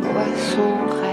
poissons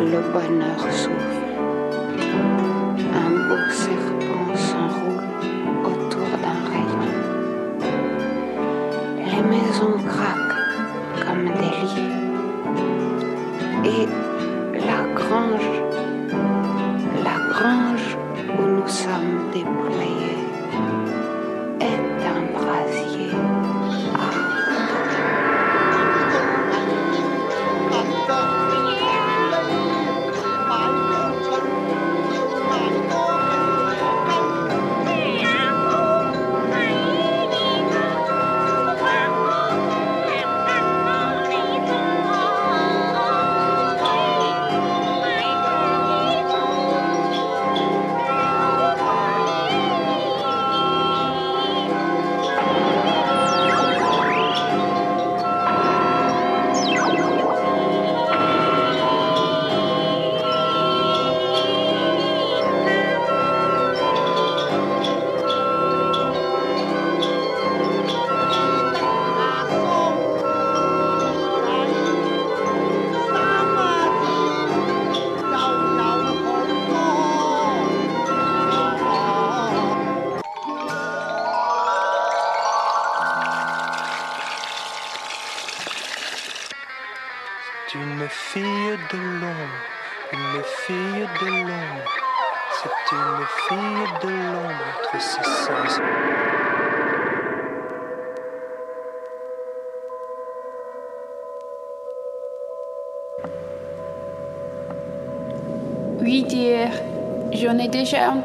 Le bonheur souffle. Un beau serpent s'enroule autour d'un rayon. Les maisons craquent comme des lits. Et la grange,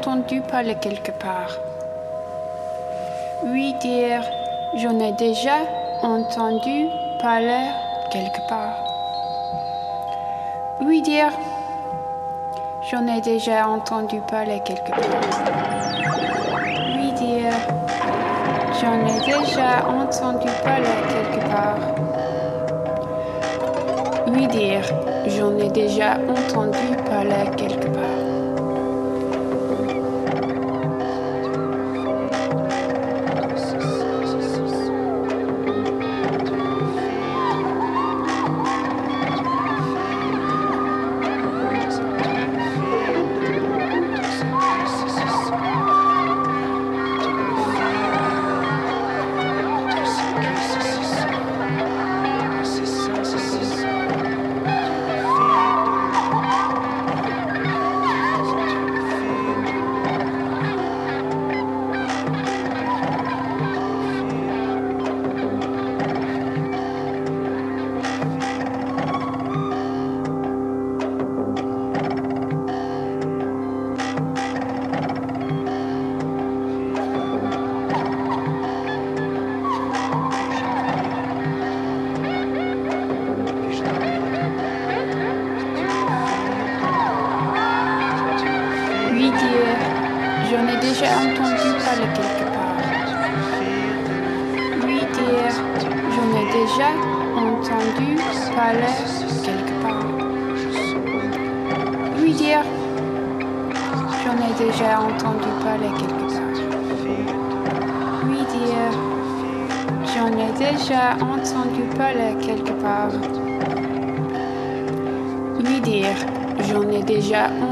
entendu parler quelque part. Oui, dire, j'en ai déjà entendu parler quelque part. Oui, dire, j'en ai déjà entendu parler quelque part. Oui, dire, j'en ai déjà entendu parler quelque part. Oui, dire, j'en ai déjà entendu parler quelque part.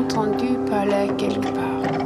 Entendu parler quelque part.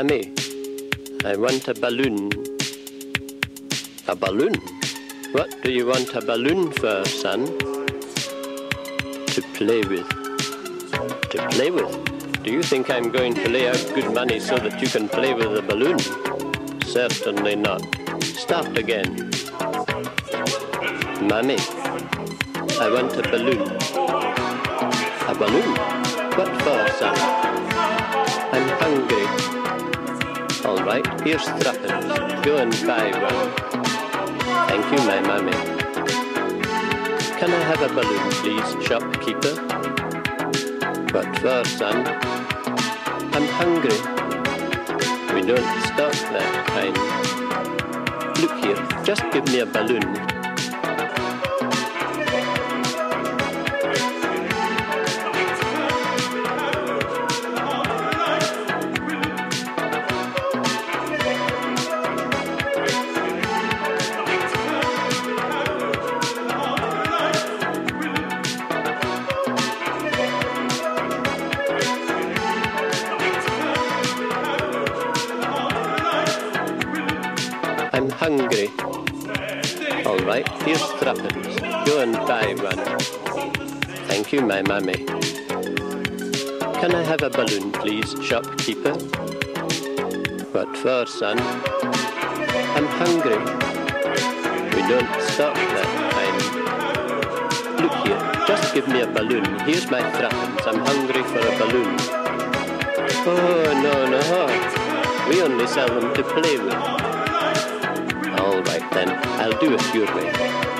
Mammy, I want a balloon. A balloon? What do you want a balloon for, son? To play with. To play with? Do you think I'm going to lay out good money so that you can play with a balloon? Certainly not. Start again. Mammy, I want a balloon. A balloon? What for, son? I'm hungry. All right, here's threepence. Go and buy one. Thank you, my mammy. Can I have a balloon, please, shopkeeper? What for, son? I'm hungry. We don't stock that kind. Look here, just give me a balloon. Can I have a balloon, please, shopkeeper? What for, son? I'm hungry. We don't stop that time. Look here, just give me a balloon. Here's my threepence. I'm hungry for a balloon. Oh, no, no. We only sell them to play with. All right then, I'll do it your way.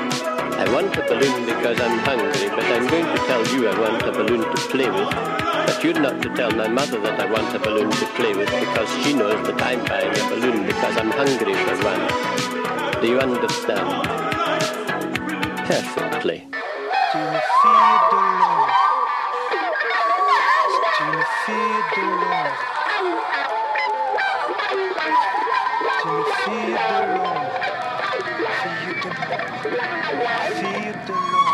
I want a balloon because I'm hungry, but I'm going to tell you I want a balloon to play with. But you're not to tell my mother that I want a balloon to play with because she knows that I'm buying a balloon because I'm hungry for one. Do you understand? Perfectly. Tu me fille de l'ombre see the Lord.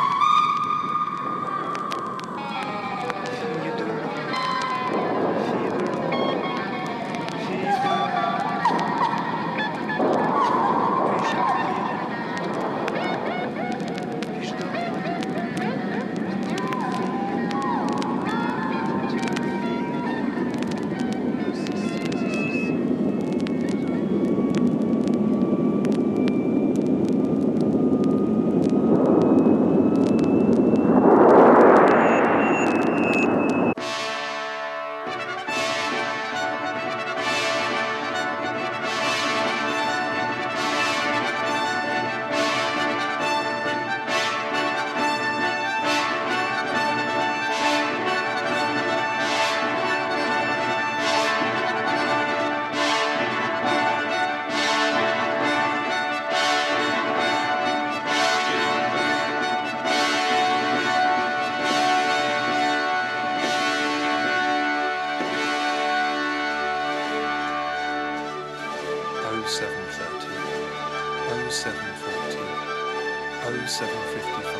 0730, 0740, 0755,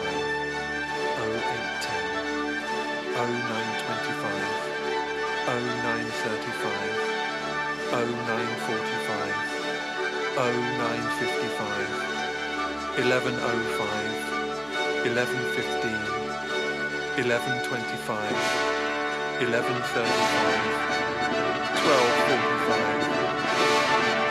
0810, 0925, 0935, 0945, 0955, 1105, 1115, 1125, 1135, 1245,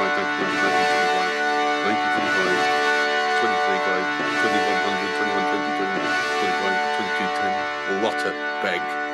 25 big blind, beg.